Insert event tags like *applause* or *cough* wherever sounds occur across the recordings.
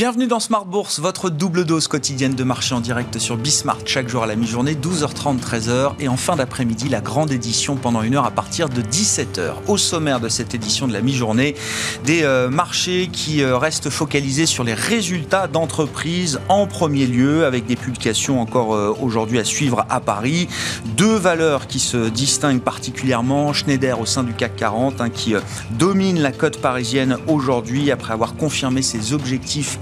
Bienvenue dans Smart Bourse, votre double dose quotidienne de marché en direct sur Bismart, chaque jour à la mi-journée, 12h30, 13h, et en fin d'après-midi, la grande édition pendant une heure à partir de 17h. Au sommaire de cette édition de la mi-journée, des euh, marchés qui euh, restent focalisés sur les résultats d'entreprises en premier lieu, avec des publications encore euh, aujourd'hui à suivre à Paris. Deux valeurs qui se distinguent particulièrement, Schneider au sein du CAC 40, hein, qui domine la cote parisienne aujourd'hui après avoir confirmé ses objectifs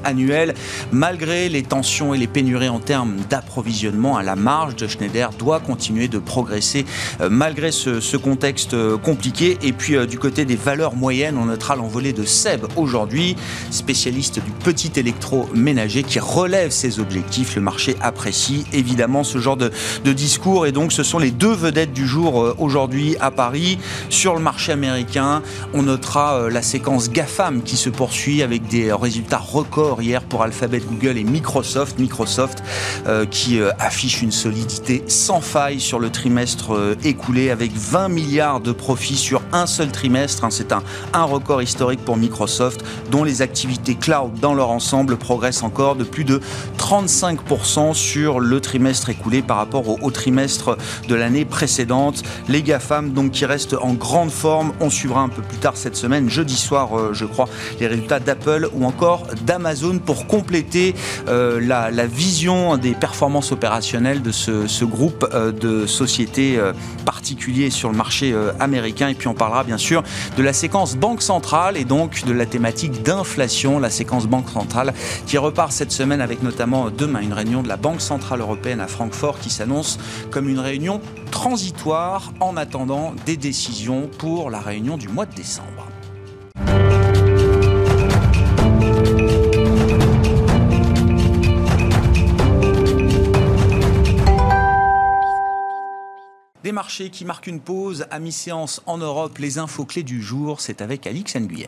Malgré les tensions et les pénuries en termes d'approvisionnement à la marge de Schneider doit continuer de progresser euh, malgré ce, contexte euh, compliqué. Et puis euh, du côté des valeurs moyennes, on notera l'envolée de Seb aujourd'hui, spécialiste du petit électroménager qui relève ses objectifs. Le marché apprécie évidemment ce genre de, de discours et donc ce sont les deux vedettes du jour aujourd'hui à Paris. Sur le marché américain, on notera la séquence GAFAM qui se poursuit avec des résultats records pour Alphabet, Google et Microsoft. Microsoft euh, qui euh, affiche une solidité sans faille sur le trimestre euh, écoulé avec 20 milliards de profits sur un seul trimestre. Hein. C'est un, un record historique pour Microsoft dont les activités cloud dans leur ensemble progressent encore de plus de 35% sur le trimestre écoulé par rapport au, trimestre de l'année précédente. Les GAFAM donc qui restent en grande forme. On suivra un peu plus tard cette semaine, jeudi soir je crois, les résultats d'Apple ou encore d'Amazon pour compléter euh, la, vision des performances opérationnelles de ce, groupe euh, de sociétés euh, particuliers sur le marché américain. Et puis on parlera bien sûr de la séquence Banque centrale et donc de la thématique d'inflation, la séquence Banque centrale qui repart cette semaine avec notamment demain une réunion de la Banque centrale européenne à Francfort qui s'annonce comme une réunion transitoire en attendant des décisions pour la réunion du mois de décembre. Des marchés qui marquent une pause à mi-séance en Europe. Les infos clés du jour, c'est avec Alix Nguyen.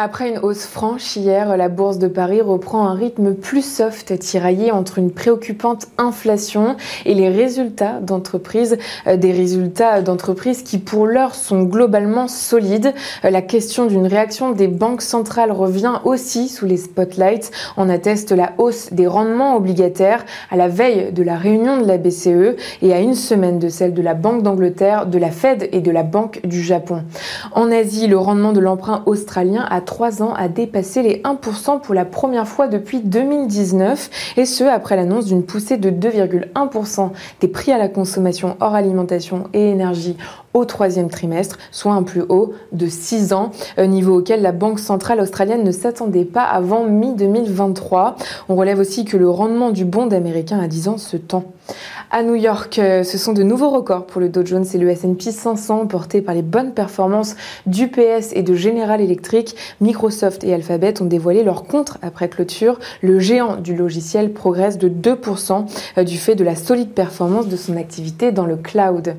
Après une hausse franche hier, la bourse de Paris reprend un rythme plus soft, tiraillé entre une préoccupante inflation et les résultats d'entreprises, euh, des résultats d'entreprises qui pour l'heure sont globalement solides. Euh, la question d'une réaction des banques centrales revient aussi sous les spotlights. On atteste la hausse des rendements obligataires à la veille de la réunion de la BCE et à une semaine de celle de la Banque d'Angleterre, de la Fed et de la Banque du Japon. En Asie, le rendement de l'emprunt australien a trois ans a dépassé les 1% pour la première fois depuis 2019, et ce après l'annonce d'une poussée de 2,1% des prix à la consommation hors alimentation et énergie au troisième trimestre, soit un plus haut de 6 ans, niveau auquel la Banque centrale australienne ne s'attendait pas avant mi-2023. On relève aussi que le rendement du bond américain à 10 ans se tend. À New York, euh, ce sont de nouveaux records pour le Dow Jones et le S&P 500 portés par les bonnes performances d'UPS et de General Electric. Microsoft et Alphabet ont dévoilé leur contre après clôture. Le géant du logiciel progresse de 2% euh, du fait de la solide performance de son activité dans le cloud.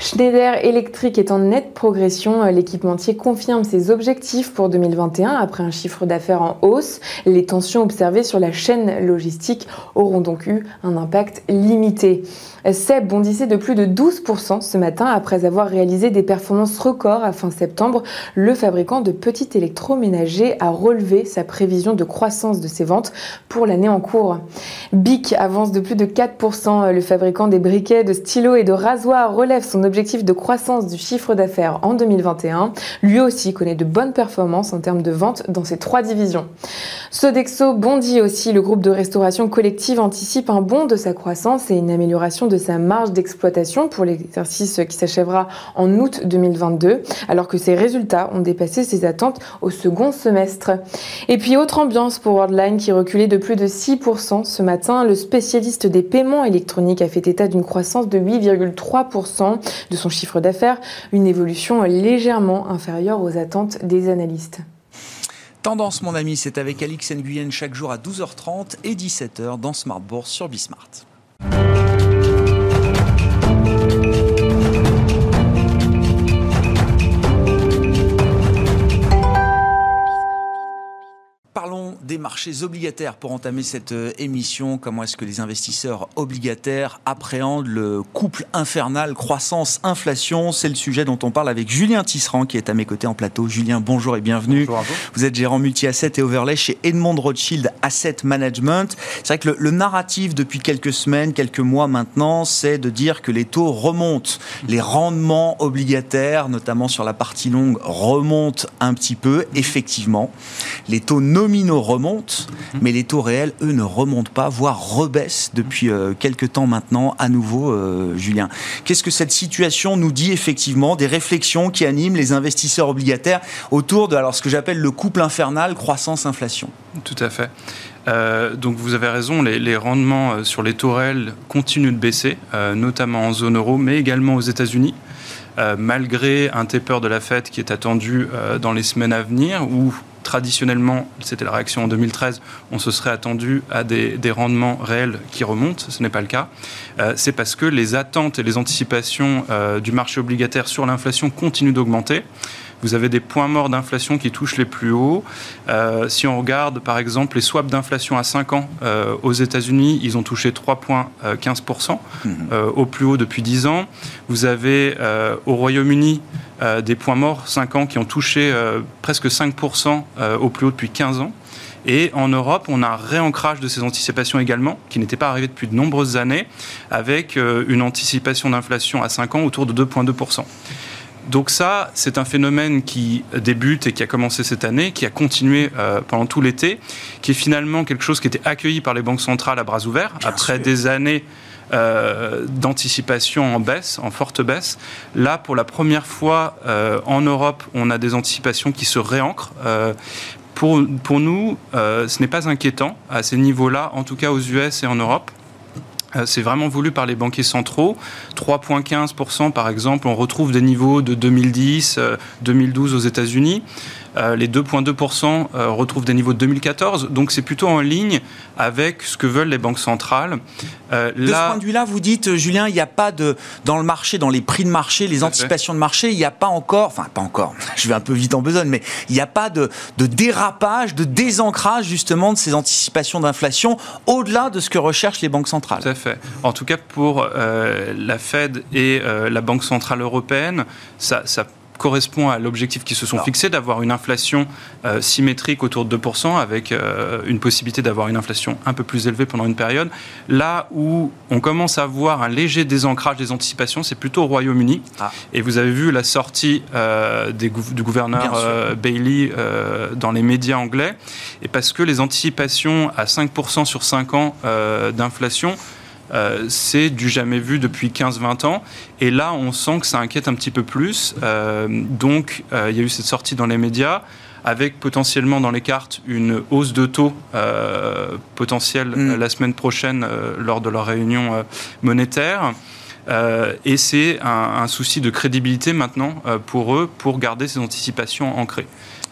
Schneider Electric est en nette progression. L'équipementier confirme ses objectifs pour 2021 après un chiffre d'affaires en hausse. Les tensions observées sur la chaîne logistique auront donc eu un impact limité. Seb bondissait de plus de 12% ce matin après avoir réalisé des performances records à fin septembre. Le fabricant de électroménagers a relevé sa prévision de croissance de ses ventes pour l'année en cours. BIC avance de plus de 4%. Le fabricant des briquets, de stylos et de rasoirs relève son objectif de croissance du chiffre d'affaires en 2021. Lui aussi connaît de bonnes performances en termes de ventes dans ses trois divisions. Sodexo bondit aussi. Le groupe de restauration collective anticipe un bond de sa croissance et une amélioration de sa marge d'exploitation pour l'exercice qui s'achèvera en août 2022, alors que ses résultats ont dépassé ses attentes au second semestre. Et puis autre ambiance pour Worldline qui reculait de plus de 6% ce matin. Le spécialiste des paiements électroniques a fait état d'une croissance de 8,3% de son chiffre d'affaires, une évolution légèrement inférieure aux attentes des analystes. Tendance, mon ami, c'est avec Alix Nguyen chaque jour à 12h30 et 17h dans Smart Bourse sur Bismart. Des marchés obligataires pour entamer cette euh, émission. Comment est-ce que les investisseurs obligataires appréhendent le couple infernal croissance-inflation? C'est le sujet dont on parle avec Julien Tisserand qui est à mes côtés en plateau. Julien, bonjour et bienvenue. Bonjour vous. vous. êtes gérant multi-asset et overlay chez Edmond Rothschild Asset Management. C'est vrai que le, le, narratif depuis quelques semaines, quelques mois maintenant, c'est de dire que les taux remontent. Les rendements obligataires, notamment sur la partie longue, remontent un petit peu. Effectivement, les taux nominaux remontent remontent, mais les taux réels, eux, ne remontent pas, voire rebaissent depuis euh, quelques temps maintenant, à nouveau, euh, Julien. Qu'est-ce que cette situation nous dit effectivement? Des réflexions qui animent les investisseurs obligataires autour de alors, ce que j'appelle le couple infernal croissance-inflation Tout à fait. Euh, donc vous avez raison, les, rendements sur les taux réels continuent de baisser, notamment en zone euro, mais également aux États-Unis. malgré un taper de la Fed qui est attendu dans les semaines à venir, où traditionnellement, c'était la réaction en 2013, on se serait attendu à des, rendements réels qui remontent. Ce n'est pas le cas. Euh, c'est parce que les attentes et les anticipations euh, du marché obligataire sur l'inflation continuent d'augmenter. Vous avez des points morts d'inflation qui touchent les plus hauts. Euh, si on regarde par exemple les swaps d'inflation à 5 ans euh, aux États-Unis, ils ont touché 3,15% mmh. euh, au plus haut depuis 10 ans. Vous avez au Royaume-Uni des points morts 5 ans qui ont touché presque 5% au plus haut depuis 15 ans. Et en Europe, on a un réancrage de ces anticipations également, qui n'était pas arrivé depuis de nombreuses années, avec une anticipation d'inflation à 5 ans autour de 2,2%. Donc ça, c'est un phénomène qui débute et qui a commencé cette année, qui a continué euh, pendant tout l'été, qui est finalement quelque chose qui était accueilli par les banques centrales à bras ouverts, après des années euh, d'anticipation en baisse, en forte baisse. Là, pour la première fois euh, en Europe, on a des anticipations qui se réancrent. pour, pour nous, ce n'est pas inquiétant à ces niveaux-là, en tout cas aux US et en Europe. Euh, c'est vraiment voulu par les banquiers centraux. 3,15% par exemple, on retrouve des niveaux de 2010, 2012 euh, aux États-Unis. Euh, les 2,2% euh, retrouvent des niveaux de 2014. Donc c'est plutôt en ligne avec ce que veulent les banques centrales. Euh, de ce point de vue-là, vous dites, Julien, il n'y a pas de dans le marché, dans les prix de marché, les anticipations de marché, il n'y a pas encore, enfin pas encore. *laughs* Je vais un peu vite en besogne, mais il n'y a pas de, de dérapage, de désancrage justement de ces anticipations d'inflation au-delà de ce que recherchent les banques centrales. Tout à fait. En tout cas pour la Fed et la Banque centrale européenne, ça, ça correspond à l'objectif qui se sont fixés d'avoir une inflation euh, symétrique autour de 2%, avec euh, une possibilité d'avoir une inflation un peu plus élevée pendant une période. Là où on commence à voir un léger désancrage des anticipations, c'est plutôt au Royaume-Uni. Ah. Et vous avez vu la sortie euh, des, du gouverneur Bailey dans les médias anglais, et parce que les anticipations à 5% sur 5 ans d'inflation euh, c'est du jamais vu depuis 15-20 ans. Et là, on sent que ça inquiète un petit peu plus. Euh, donc, euh, il y a eu cette sortie dans les médias avec potentiellement dans les cartes une hausse de taux potentielle mm. la semaine prochaine lors de leur réunion monétaire. et c'est un, souci de crédibilité maintenant pour eux pour garder ces anticipations ancrées.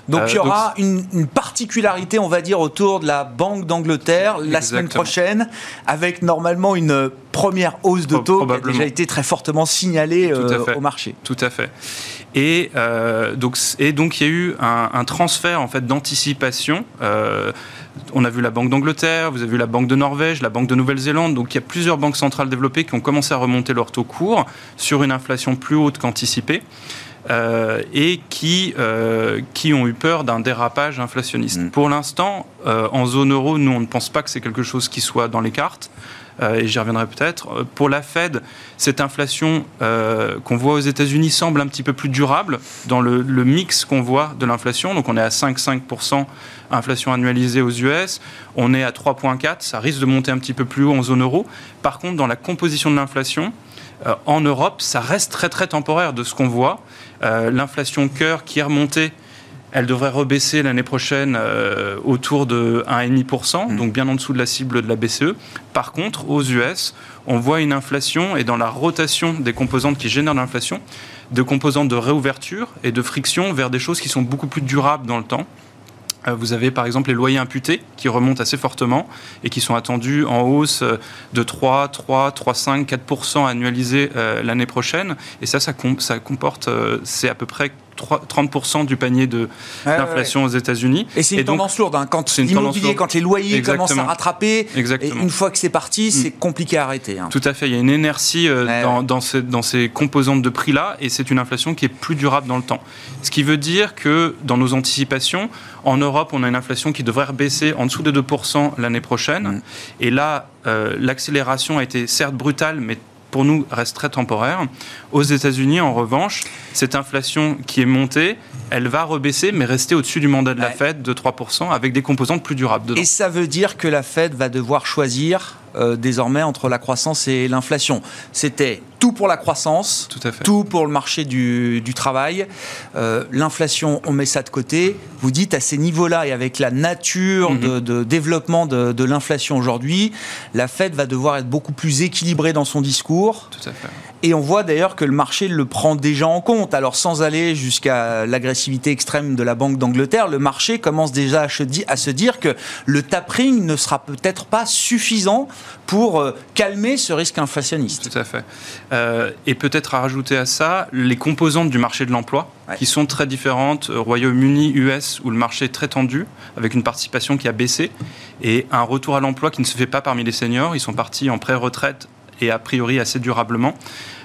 Donc euh, il y aura une, particularité, on va dire, autour de la Banque d'Angleterre la semaine prochaine, avec normalement une première hausse de taux qui a déjà été très fortement signalée euh, au marché. Tout à fait. Et, euh, donc, et donc il y a eu un, transfert en fait d'anticipation. on a vu la Banque d'Angleterre, vous avez vu la Banque de Norvège, la Banque de Nouvelle-Zélande. Donc il y a plusieurs banques centrales développées qui ont commencé à remonter leur taux court sur une inflation plus haute qu'anticipée. Euh, et qui, euh, qui ont eu peur d'un dérapage inflationniste. Mm. Pour l'instant, euh, en zone euro, nous, on ne pense pas que c'est quelque chose qui soit dans les cartes. et j'y reviendrai peut-être. Pour la Fed, cette inflation qu'on voit aux États-Unis semble un petit peu plus durable dans le, le mix qu'on voit de l'inflation. Donc on est à 5,5% inflation annualisée aux US, on est à 3,4%, ça risque de monter un petit peu plus haut en zone euro. Par contre, dans la composition de l'inflation, en Europe, ça reste très très temporaire de ce qu'on voit. Euh, l'inflation cœur qui est remontée elle devrait rebaisser l'année prochaine euh, autour de 1,5%, mmh. donc bien en dessous de la cible de la BCE. Par contre, aux US, on voit une inflation et dans la rotation des composantes qui génèrent l'inflation, de composantes de réouverture et de friction vers des choses qui sont beaucoup plus durables dans le temps. Euh, vous avez par exemple les loyers imputés qui remontent assez fortement et qui sont attendus en hausse euh, de 3, 3, 3, 5, 4% annualisés euh, l'année prochaine. Et ça, ça, comporte, c'est à peu près 30% du panier de l'inflation aux États-Unis. Et c'est une tendance lourde. Hein. Quand l'immobilier, quand les loyers commencent à rattraper, et une fois que c'est parti, mm. c'est compliqué à arrêter. Hein. Tout à fait. Il y a une inertie euh, dans, dans, ces, dans, ces, composantes de prix-là, et c'est une inflation qui est plus durable dans le temps. Ce qui veut dire que dans nos anticipations, en Europe, on a une inflation qui devrait baisser en dessous de 2% l'année prochaine. Mm. Et là, euh, l'accélération a été certes brutale, mais pour nous, reste très temporaire. Aux États-Unis, en revanche, cette inflation qui est montée, elle va rebaisser, mais rester au-dessus du mandat de la Fed de 3%, avec des composantes plus durables. Et ça veut dire que la Fed va devoir choisir euh, désormais entre la croissance et l'inflation. C'était tout pour la croissance, tout, pour le marché du, travail. Euh, l'inflation, on met ça de côté. Vous dites à ces niveaux-là et avec la nature mhm. de, développement de, de l'inflation aujourd'hui, la Fed va devoir être beaucoup plus équilibrée dans son discours. Tout à fait. Et on voit d'ailleurs que le marché le prend déjà en compte. Alors sans aller jusqu'à l'agressivité extrême de la Banque d'Angleterre, le marché commence déjà à se dire que le tapering ne sera peut-être pas suffisant pour euh, calmer ce risque inflationniste. Tout à fait. Euh, et peut-être à rajouter à ça les composantes du marché de l'emploi, qui sont très différentes. Euh, Royaume-Uni, US, où le marché est très tendu, avec une participation qui a baissé, et un retour à l'emploi qui ne se fait pas parmi les seniors. Ils sont partis en pré-retraite et a priori assez durablement.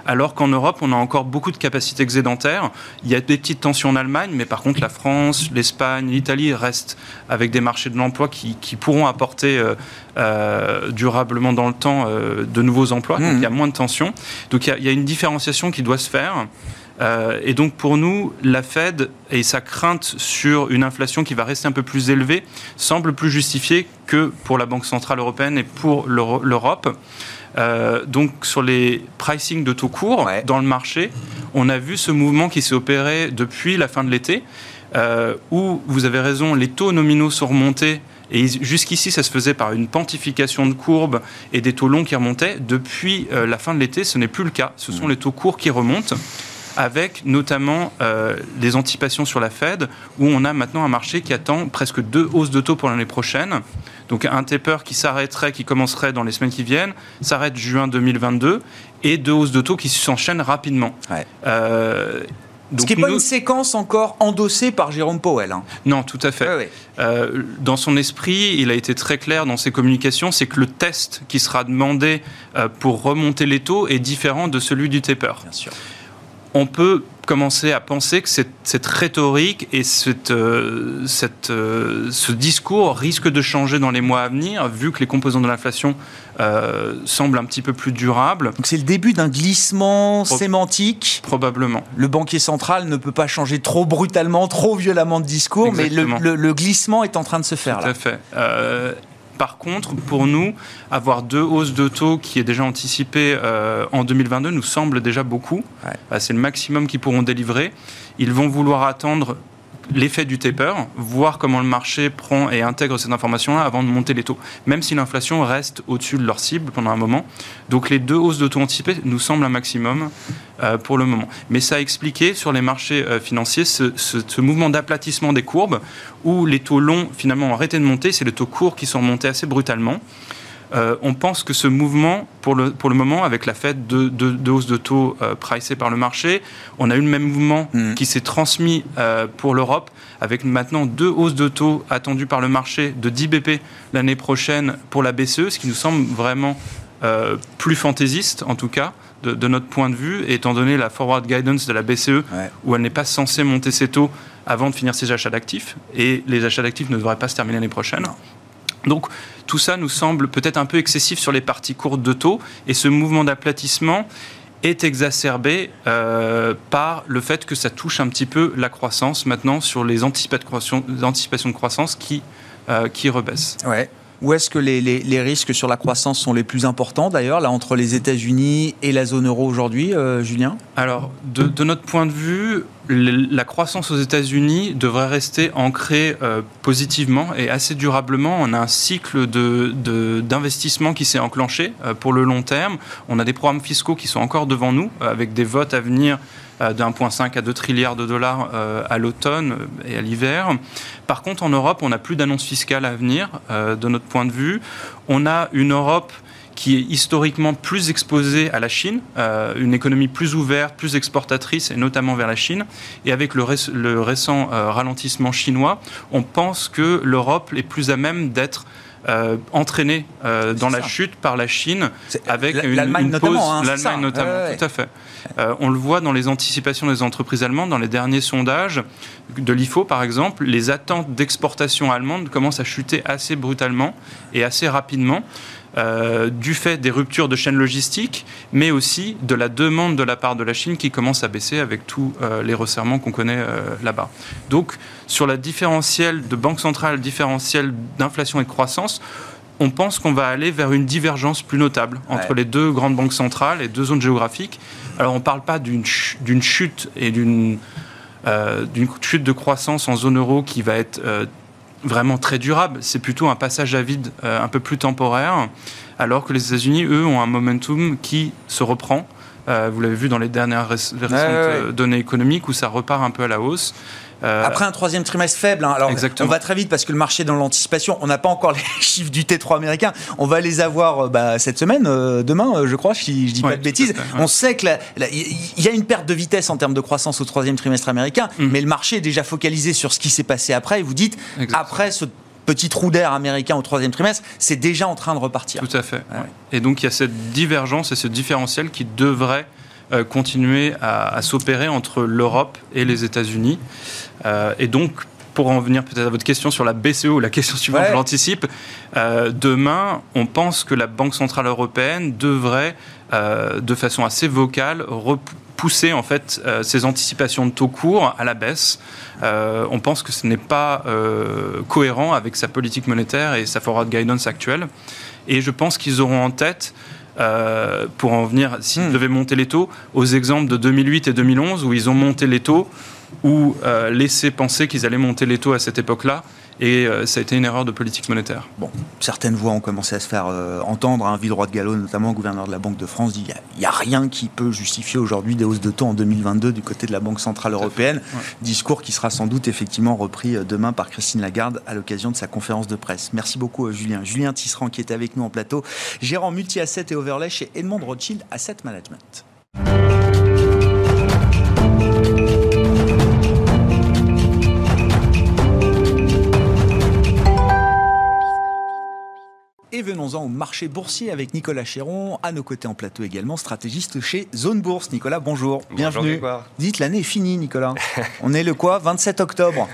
Alors qu'en Europe, on a encore beaucoup de capacités excédentaires. Il y a des petites tensions en Allemagne, mais par contre, la France, l'Espagne, l'Italie restent avec des marchés de l'emploi qui, pourront apporter euh, euh, durablement dans le temps euh, de nouveaux emplois. Donc il y a mmh. moins de tensions. Donc il y, a, une différenciation qui doit se faire. Et donc pour nous, la Fed et sa crainte sur une inflation qui va rester un peu plus élevée semble plus justifiée que pour la Banque Centrale Européenne et pour l'Europe. Euh, donc sur les pricing de taux courts dans le marché, on a vu ce mouvement qui s'est opéré depuis la fin de l'été, euh, où vous avez raison, les taux nominaux sont remontés. Et jusqu'ici, ça se faisait par une pontification de courbes et des taux longs qui remontaient. Depuis euh, la fin de l'été, ce n'est plus le cas. Ce sont mmh. les taux courts qui remontent avec notamment euh, des anticipations sur la Fed, où on a maintenant un marché qui attend presque deux hausses de taux pour l'année prochaine. Donc un taper qui s'arrêterait, qui commencerait dans les semaines qui viennent, s'arrête juin 2022, et deux hausses de taux qui s'enchaînent rapidement. Euh, ce qui n'est pas une séquence encore endossée par Jérôme Powell. Hein. Non, tout à fait. Euh, dans son esprit, il a été très clair dans ses communications, c'est que le test qui sera demandé pour remonter les taux est différent de celui du taper. Bien sûr on peut commencer à penser que cette, rhétorique et cette, euh, euh, ce discours risque de changer dans les mois à venir, vu que les composants de l'inflation euh, semblent un petit peu plus durables. Donc c'est le début d'un glissement sémantique. Probablement. Le banquier central ne peut pas changer trop brutalement, trop violemment de discours, mais le, glissement est en train de se faire. Tout à fait. Par contre, pour nous, avoir deux hausses de taux qui est déjà anticipées euh, en 2022 nous semble déjà beaucoup. Euh, c'est le maximum qu'ils pourront délivrer. Ils vont vouloir attendre l'effet du taper, voir comment le marché prend et intègre cette information-là avant de monter les taux, même si l'inflation reste au-dessus de leur cible pendant un moment. Donc les deux hausses de taux anticipées nous semblent un maximum euh, pour le moment. Mais ça a expliqué sur les marchés euh, financiers ce, mouvement d'aplatissement des courbes où les taux longs finalement ont arrêté de monter, c'est les taux courts qui sont montés assez brutalement. Euh, on pense que ce mouvement, pour le, pour le moment, avec la fête de, de, hausse de taux euh, pricée par le marché, on a eu le même mouvement mm. qui s'est transmis euh, pour l'Europe, avec maintenant deux hausses de taux attendues par le marché de 10 BP l'année prochaine pour la BCE, ce qui nous semble vraiment plus fantaisiste, en tout cas. De, notre point de vue, étant donné la forward guidance de la BCE, où elle n'est pas censée monter ses taux avant de finir ses achats d'actifs, et les achats d'actifs ne devraient pas se terminer l'année prochaine. Donc tout ça nous semble peut-être un peu excessif sur les parties courtes de taux et ce mouvement d'aplatissement est exacerbé euh, par le fait que ça touche un petit peu la croissance maintenant sur les anticipations de croissance qui, euh, rebaissent. Où est-ce que les, risques sur la croissance sont les plus importants d'ailleurs, là, entre les États-Unis et la zone euro aujourd'hui, euh, Julien? Alors, de, notre point de vue, la croissance aux États-Unis devrait rester ancrée euh, positivement et assez durablement. On a un cycle d'investissement de, qui s'est enclenché euh, pour le long terme. On a des programmes fiscaux qui sont encore devant nous, avec des votes à venir de 1,5 à 2 trilliards de dollars euh, à l'automne et à l'hiver. Par contre, en Europe, on n'a plus d'annonces fiscales à venir, euh, de notre point de vue. On a une Europe qui est historiquement plus exposée à la Chine, euh, une économie plus ouverte, plus exportatrice, et notamment vers la Chine. Et avec le, récent euh, ralentissement chinois, on pense que l'Europe est plus à même d'être euh, entraînée dans la chute par la Chine avec une, une pause. Hein, L'Allemagne notamment, tout à fait. on le voit dans les anticipations des entreprises allemandes, dans les derniers sondages de l'IFO par exemple, les attentes d'exportation allemande commencent à chuter assez brutalement et assez rapidement. Euh, du fait des ruptures de chaînes logistiques, mais aussi de la demande de la part de la Chine qui commence à baisser avec tous euh, les resserrements qu'on connaît euh, là-bas. Donc, sur la différentielle de banque centrale, différentielle d'inflation et de croissance, on pense qu'on va aller vers une divergence plus notable entre les deux grandes banques centrales et deux zones géographiques. Alors, on ne parle pas d'une chute et d'une chute de croissance en zone euro qui va être vraiment très durable. C'est plutôt un passage à vide euh, un peu plus temporaire, alors que les États-Unis, eux, ont un momentum qui se reprend. Euh, vous l'avez vu dans les dernières récentes euh, données économiques où ça repart un peu à la hausse. Euh, Après un troisième trimestre faible, hein. alors on va très vite parce que le marché est dans l'anticipation. On n'a pas encore *laughs* les chiffres du T3 américain. On va les avoir euh, bah, cette semaine, euh, demain, je crois, si je dis pas de bêtises. On sait que il y a une perte de vitesse en termes de croissance au troisième trimestre américain, mm. mais le marché est déjà focalisé sur ce qui s'est passé après. Et vous dites, après ce petit trou d'air américain au troisième trimestre, c'est déjà en train de repartir. Tout à fait. Et donc il y a cette divergence et ce différentiel qui devrait continuer à s'opérer entre l'Europe et les États-Unis. Euh, et donc, pour en venir peut-être à votre question sur la BCE ou la question suivante, je l'anticipe. Euh, demain, on pense que la Banque centrale européenne devrait, euh, de façon assez vocale, repousser en fait ses anticipations de taux courts à la baisse. on pense que ce n'est pas cohérent avec sa politique monétaire et sa forward guidance actuelle. Et je pense qu'ils auront en tête pour en venir, s'ils hmm. devaient monter les taux, aux exemples de 2008 et 2011 où ils ont monté les taux ou euh, laisser penser qu'ils allaient monter les taux à cette époque-là. Et euh, ça a été une erreur de politique monétaire. Bon, certaines voix ont commencé à se faire euh, entendre. Un hein, Villeroy de Gallo, notamment gouverneur de la Banque de France, dit qu'il n'y a, rien qui peut justifier aujourd'hui des hausses de taux en 2022 du côté de la Banque Centrale Européenne. Discours qui sera sans doute effectivement repris demain par Christine Lagarde à l'occasion de sa conférence de presse. Merci beaucoup, Julien. Julien Tisserand qui était avec nous en plateau, gérant multi-asset et overlay chez Edmond Rothschild Asset Management. Et venons-en au marché boursier avec Nicolas Chéron, à nos côtés en plateau également, stratégiste chez Zone Bourse. Nicolas, bonjour, bienvenue. Dites, l'année est finie, Nicolas. *laughs* On est le quoi? 27 octobre.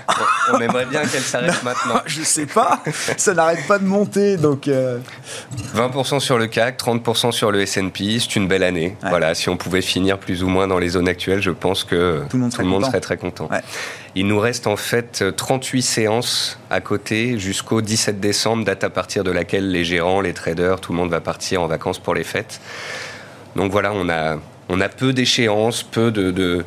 On aimerait bien qu'elle s'arrête maintenant. *laughs* Je sais pas, ça n'arrête pas de monter. donc. 20% euh. sur le CAC, 30% sur le S&P, c'est une belle année. Voilà, si on pouvait finir plus ou moins dans les zones actuelles, je pense que tout le monde serait, très content. Il nous reste en fait 38 séances à côté jusqu'au 17 décembre, date à partir de laquelle les gérants, les traders, tout le monde va partir en vacances pour les fêtes. Donc voilà, on a on a peu d'échéances, peu de,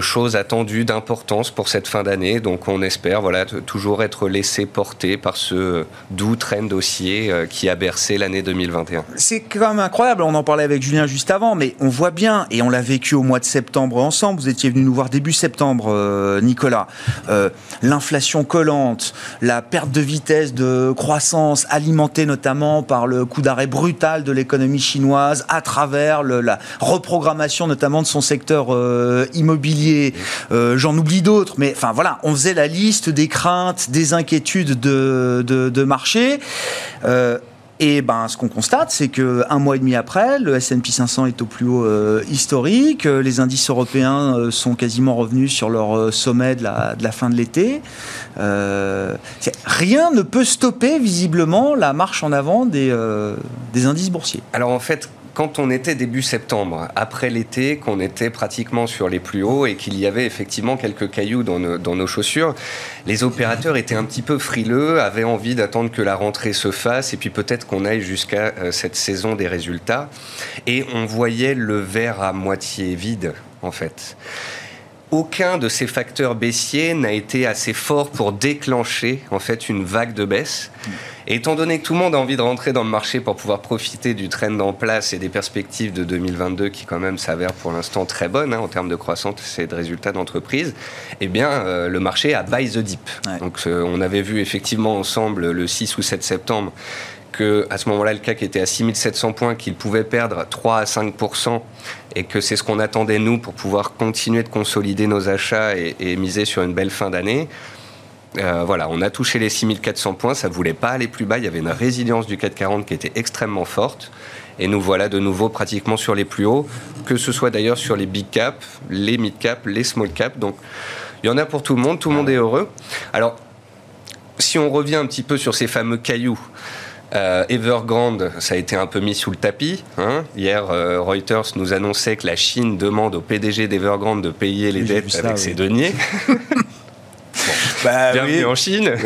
choses attendues, d'importance pour cette fin d'année. Donc on espère voilà, toujours être laissé porter par ce doux train dossier euh, qui a bercé l'année 2021. C'est quand même incroyable, on en parlait avec Julien juste avant, mais on voit bien, et on l'a vécu au mois de septembre ensemble, vous étiez venu nous voir début septembre, euh, Nicolas, euh, l'inflation collante, la perte de vitesse de croissance alimentée notamment par le coup d'arrêt brutal de l'économie chinoise à travers la reproduction notamment de son secteur euh, immobilier. Euh, j'en oublie d'autres, mais enfin voilà, on faisait la liste des craintes, des inquiétudes de, marché. Euh, et ben, ce qu'on constate, c'est que un mois et demi après, le S&P 500 est au plus haut historique. Les indices européens sont quasiment revenus sur leur sommet de la, de la fin de l'été. rien ne peut stopper visiblement la marche en avant des, des indices boursiers. Alors en fait, quand on était début septembre, après l'été, qu'on était pratiquement sur les plus hauts et qu'il y avait effectivement quelques cailloux dans nos, chaussures, les opérateurs étaient un petit peu frileux, avaient envie d'attendre que la rentrée se fasse et puis peut-être qu'on aille jusqu'à euh, cette saison des résultats. Et on voyait le verre à moitié vide, en fait aucun de ces facteurs baissiers n'a été assez fort pour déclencher en fait une vague de baisse. Et étant donné que tout le monde a envie de rentrer dans le marché pour pouvoir profiter du trend en place et des perspectives de 2022 qui quand même s'avèrent pour l'instant très bonnes hein, en termes de croissance et de résultats d'entreprise, eh bien euh, le marché a buy the dip. Donc euh, on avait vu effectivement ensemble le 6 ou 7 septembre que à ce moment-là, le CAC était à 6700 points, qu'il pouvait perdre 3 à 5 et que c'est ce qu'on attendait nous pour pouvoir continuer de consolider nos achats et, miser sur une belle fin d'année. Euh, voilà, on a touché les 6400 points, ça ne voulait pas aller plus bas, il y avait une résilience du CAC 40 qui était extrêmement forte. Et nous voilà de nouveau pratiquement sur les plus hauts, que ce soit d'ailleurs sur les big caps, les mid caps, les small caps. Donc il y en a pour tout le monde, tout le monde est heureux. Alors, si on revient un petit peu sur ces fameux cailloux, euh, Evergrande, ça a été un peu mis sous le tapis. Hein. Hier, euh, Reuters nous annonçait que la Chine demande au PDG d'Evergrande de payer les dettes avec ses deniers. *laughs* Bah bienvenue en Chine. *laughs*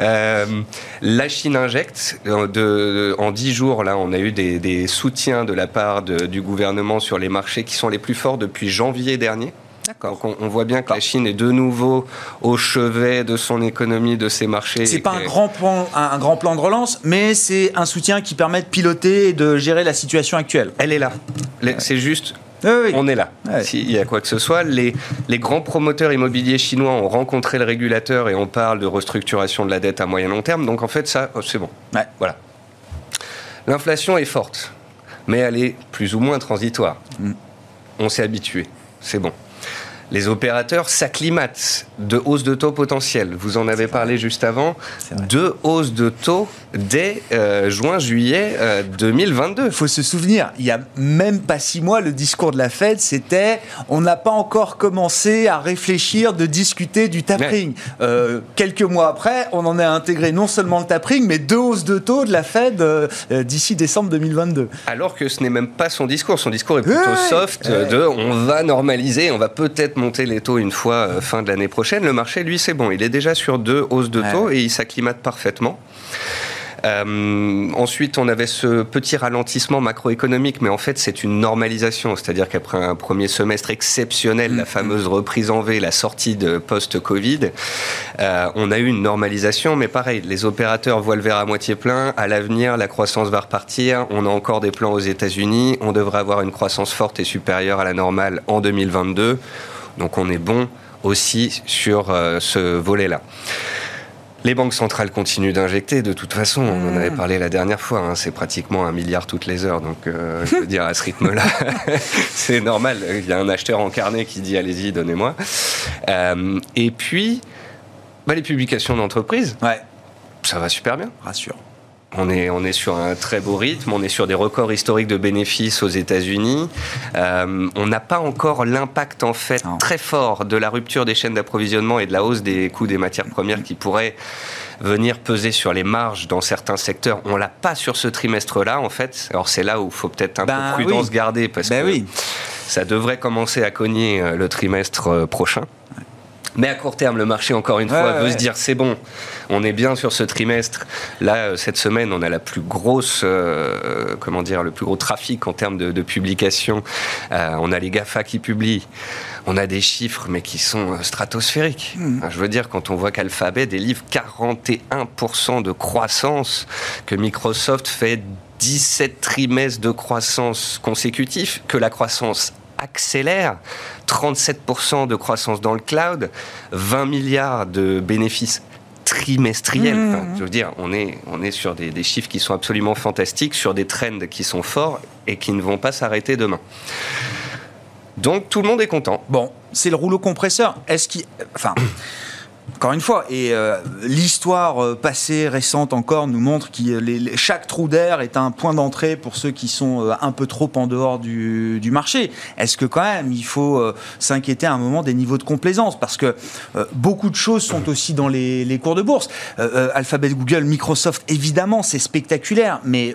Euh, la Chine injecte. De, en 10 jours, là, on a eu des, soutiens de la part du gouvernement sur les marchés qui sont les plus forts depuis janvier dernier. Donc on, voit bien que la Chine est de nouveau au chevet de son économie, de ses marchés. C'est pas un grand, plan, un, grand plan de relance, mais c'est un soutien qui permet de piloter et de gérer la situation actuelle. Elle est là. C'est juste On est là. S'il y a quoi que ce soit, les, les, grands promoteurs immobiliers chinois ont rencontré le régulateur et on parle de restructuration de la dette à moyen long terme. Donc en fait, ça, oh, c'est bon. Voilà. L'inflation est forte, mais elle est plus ou moins transitoire. Mm. On s'est habitué. C'est bon les opérateurs s'acclimatent de hausses de taux potentielles. Vous en avez parlé juste avant. De hausses de taux dès euh, juin-juillet 2022. Euh, il faut se souvenir, il n'y a même pas six mois, le discours de la Fed, c'était on n'a pas encore commencé à réfléchir de discuter du tapering. Euh, quelques mois après, on en a intégré non seulement le tapering, mais deux hausses de taux de la Fed d'ici décembre 2022. Alors que ce n'est même pas son discours. Son discours est plutôt soft de on va normaliser, on va peut-être monter les taux une fois fin de l'année prochaine. Le marché, lui, c'est bon. Il est déjà sur deux hausses de taux et il s'acclimate parfaitement. Euh, ensuite, on avait ce petit ralentissement macroéconomique, mais en fait, c'est une normalisation. C'est-à-dire qu'après un premier semestre exceptionnel, la mm-hmm. fameuse reprise en V, la sortie de post-Covid, euh, on a eu une normalisation, mais pareil, les opérateurs voient le verre à moitié plein. À l'avenir, la croissance va repartir. On a encore des plans aux États-Unis. On devrait avoir une croissance forte et supérieure à la normale en 2022. Donc, on est bon aussi sur euh, ce volet-là. Les banques centrales continuent d'injecter. De toute façon, on en avait hmm. parlé la dernière fois. Hein, c'est pratiquement un milliard toutes les heures. Donc, euh, je veux dire, à ce rythme-là, *laughs* c'est normal. Il y a un acheteur en carnet qui dit allez-y, donnez-moi. Euh, et puis, bah, les publications d'entreprise. Ouais. Ça va super bien. Rassure. On est, on est sur un très beau rythme, on est sur des records historiques de bénéfices aux États-Unis. Euh, on n'a pas encore l'impact en fait très fort de la rupture des chaînes d'approvisionnement et de la hausse des coûts des matières premières qui pourrait venir peser sur les marges dans certains secteurs. On l'a pas sur ce trimestre-là en fait. Alors c'est là où il faut peut-être un peu ben prudence garder parce ben que oui. ça devrait commencer à cogner euh, le trimestre euh, prochain. Mais à court terme, le marché, encore une fois, veut se dire c'est bon, on est bien sur ce trimestre. Là, euh, cette semaine, on a la plus grosse, euh, comment dire, le plus gros trafic en termes de, de publications. Euh, on a les GAFA qui publient. On a des chiffres, mais qui sont stratosphériques. Hmm. Je veux dire, quand on voit qu'Alphabet délivre 41% de croissance, que Microsoft fait 17 trimestres de croissance consécutifs, que la croissance accélère. 37% de croissance dans le cloud, 20 milliards de bénéfices trimestriels. Mmh. je veux dire, on est, on est sur des, chiffres qui sont absolument fantastiques, sur des trends qui sont forts et qui ne vont pas s'arrêter demain. Donc tout le monde est content. Bon, c'est le rouleau compresseur. Est-ce qu'il. Enfin. Encore une fois, et euh, l'histoire euh, passée, récente encore, nous montre que chaque trou d'air est un point d'entrée pour ceux qui sont euh, un peu trop en dehors du, marché. Est-ce que quand même il faut s'inquiéter à un moment des niveaux de complaisance? Parce que beaucoup de choses sont aussi dans les, les cours de bourse. Alphabet, Google, Microsoft, évidemment, c'est spectaculaire, mais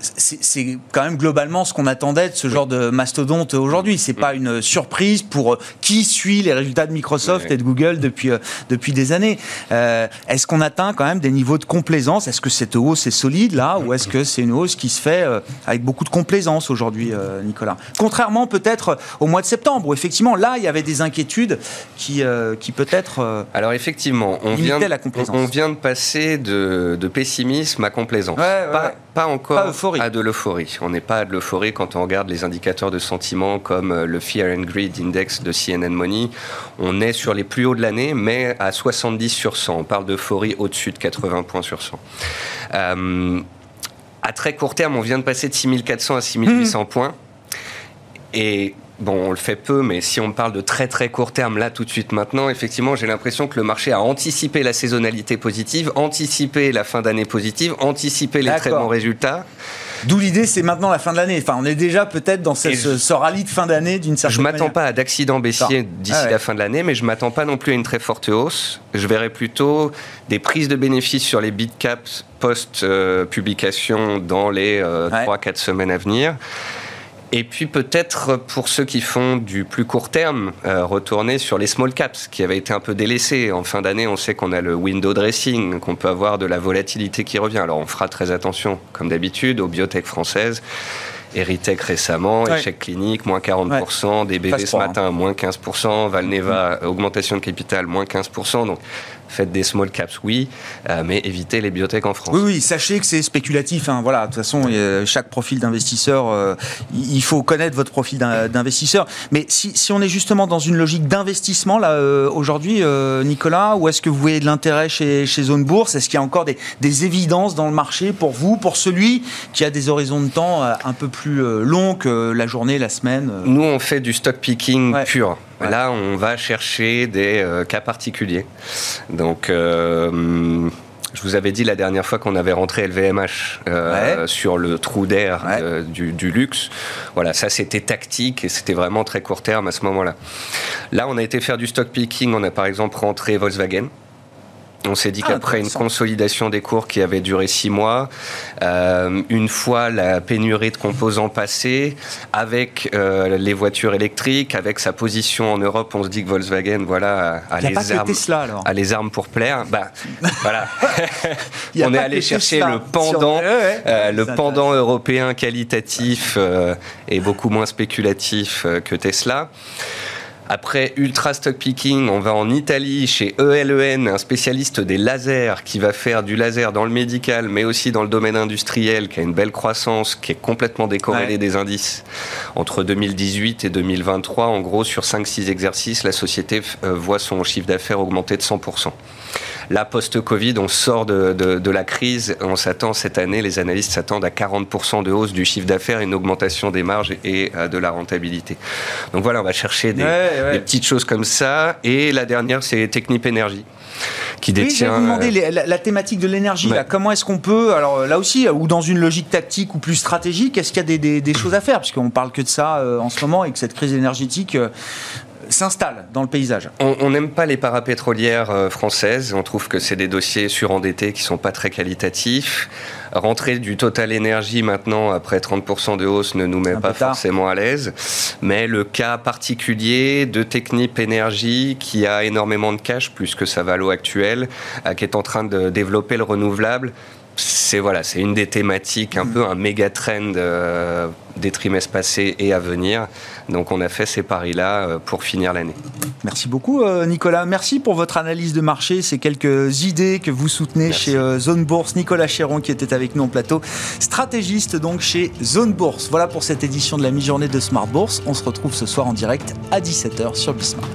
c'est quand même globalement ce qu'on attendait de ce genre de mastodonte aujourd'hui. C'est pas une surprise pour euh, qui suit les résultats de Microsoft et de Google depuis euh, depuis des années. Euh, est-ce qu'on atteint quand même des niveaux de complaisance? Est-ce que cette hausse est solide là, ou est-ce que c'est une hausse qui se fait avec beaucoup de complaisance aujourd'hui, Nicolas? Contrairement peut-être au mois de septembre, où effectivement là il y avait des inquiétudes qui qui peut-être alors effectivement on vient la complaisance. on vient de passer de, de pessimisme à complaisance. pas encore à de l'euphorie. On n'est pas à de l'euphorie quand on regarde les indicateurs de sentiment comme euh, le Fear and Greed Index de CNN Money. On est sur les plus hauts de l'année, mais à 70 sur 100. On parle d'euphorie au-dessus de 80 points sur 100. Euh, à très court terme, on vient de passer de 6400 à 6800 mmh. points. Et Bon, on le fait peu, mais si on parle de très très court terme, là tout de suite maintenant, effectivement, j'ai l'impression que le marché a anticipé la saisonnalité positive, anticipé la fin d'année positive, anticipé les très bons résultats. D'où l'idée, c'est maintenant la fin de l'année. Enfin, on est déjà peut-être dans ce, ce, rallye de fin d'année d'une certaine manière. Je m'attends pas à d'accident baissier d'ici ah la fin de l'année, mais je m'attends pas non plus à une très forte hausse. Je verrai plutôt des prises de bénéfices sur les big caps post-publication dans les 3-4 euh, semaines à venir. Et puis peut-être pour ceux qui font du plus court terme, euh, retourner sur les small caps qui avaient été un peu délaissés. En fin d'année, on sait qu'on a le window dressing, qu'on peut avoir de la volatilité qui revient. Alors on fera très attention, comme d'habitude, aux biotech françaises. Eritech récemment, échec clinique, moins 40%, DBV ce matin, hein. moins 15%, Valneva, augmentation de capital, moins 15%. Donc faites des small caps, oui, euh, mais évitez les biotech en France. Oui, oui, sachez que c'est spéculatif. Hein, voilà, de toute façon, chaque profil d'investisseur, euh, il faut connaître votre profil d'investisseur. Mais si, si, on est justement dans une logique d'investissement là euh, aujourd'hui, Nicolas, où est-ce que vous voyez de l'intérêt chez, chez Zone Bourse? Est-ce qu'il y a encore des, des, évidences dans le marché pour vous, pour celui qui a des horizons de temps un peu plus longs que la journée, la semaine Nous, on fait du stock picking pur. Là, on va chercher des euh, cas particuliers. Donc, euh, je vous avais dit la dernière fois qu'on avait rentré LVMH euh, sur le trou d'air du, du, luxe. Voilà, ça c'était tactique et c'était vraiment très court terme à ce moment-là. Là, on a été faire du stock picking. On a par exemple rentré Volkswagen. On s'est dit ah, qu'après une consolidation des cours qui avait duré six mois, euh, une fois la pénurie de composants passée, avec euh, les voitures électriques, avec sa position en Europe, on se dit que Volkswagen, voilà, a, les armes, a les armes pour plaire. Bah, *laughs* voilà. on est allé chercher le pendant, euh, le pendant européen qualitatif et beaucoup moins spéculatif que Tesla. Après Ultra Stock Picking, on va en Italie chez ELEN, un spécialiste des lasers qui va faire du laser dans le médical, mais aussi dans le domaine industriel, qui a une belle croissance, qui est complètement décorrélée des indices. Entre 2018 et 2023, en gros, sur 5-6 exercices, la société euh, voit son chiffre d'affaires augmenter de 100%. Là, post-Covid, on sort de, la crise. On s'attend cette année, les analystes s'attendent à 40% de hausse du chiffre d'affaires, une augmentation des marges et euh, de la rentabilité. Donc voilà, on va chercher des, petites choses comme ça. Et la dernière, c'est Technip Énergie qui détient. Oui, je vous demander euh, la, thématique de l'énergie. Comment est-ce qu'on peut, alors là aussi, ou dans une logique tactique ou plus stratégique, est-ce qu'il y a des, des, choses à faire? Puisqu'on parle que de ça euh, en ce moment et que cette crise énergétique s'installe dans le paysage On n'aime pas les parapétrolières euh, françaises. On trouve que c'est des dossiers surendettés qui sont pas très qualitatifs. Rentrer du Total Énergie maintenant après 30% de hausse ne nous met pas forcément à l'aise. Mais le cas particulier de Technip Énergie qui a énormément de cash plus que sa valo actuelle, euh, qui est en train de développer le renouvelable, c'est voilà, c'est une des thématiques, un peu un méga trend euh, des trimestres passés et à venir. Donc on a fait ces paris-là euh, pour finir l'année. Merci beaucoup euh, Nicolas. Merci pour votre analyse de marché, ces quelques idées que vous soutenez chez Zone Bourse. Nicolas Chéron qui était avec nous en plateau, stratégiste donc chez Zone Bourse. Voilà pour cette édition de la mi-journée de Smart Bourse. On se retrouve ce soir en direct à 17h sur Bismart.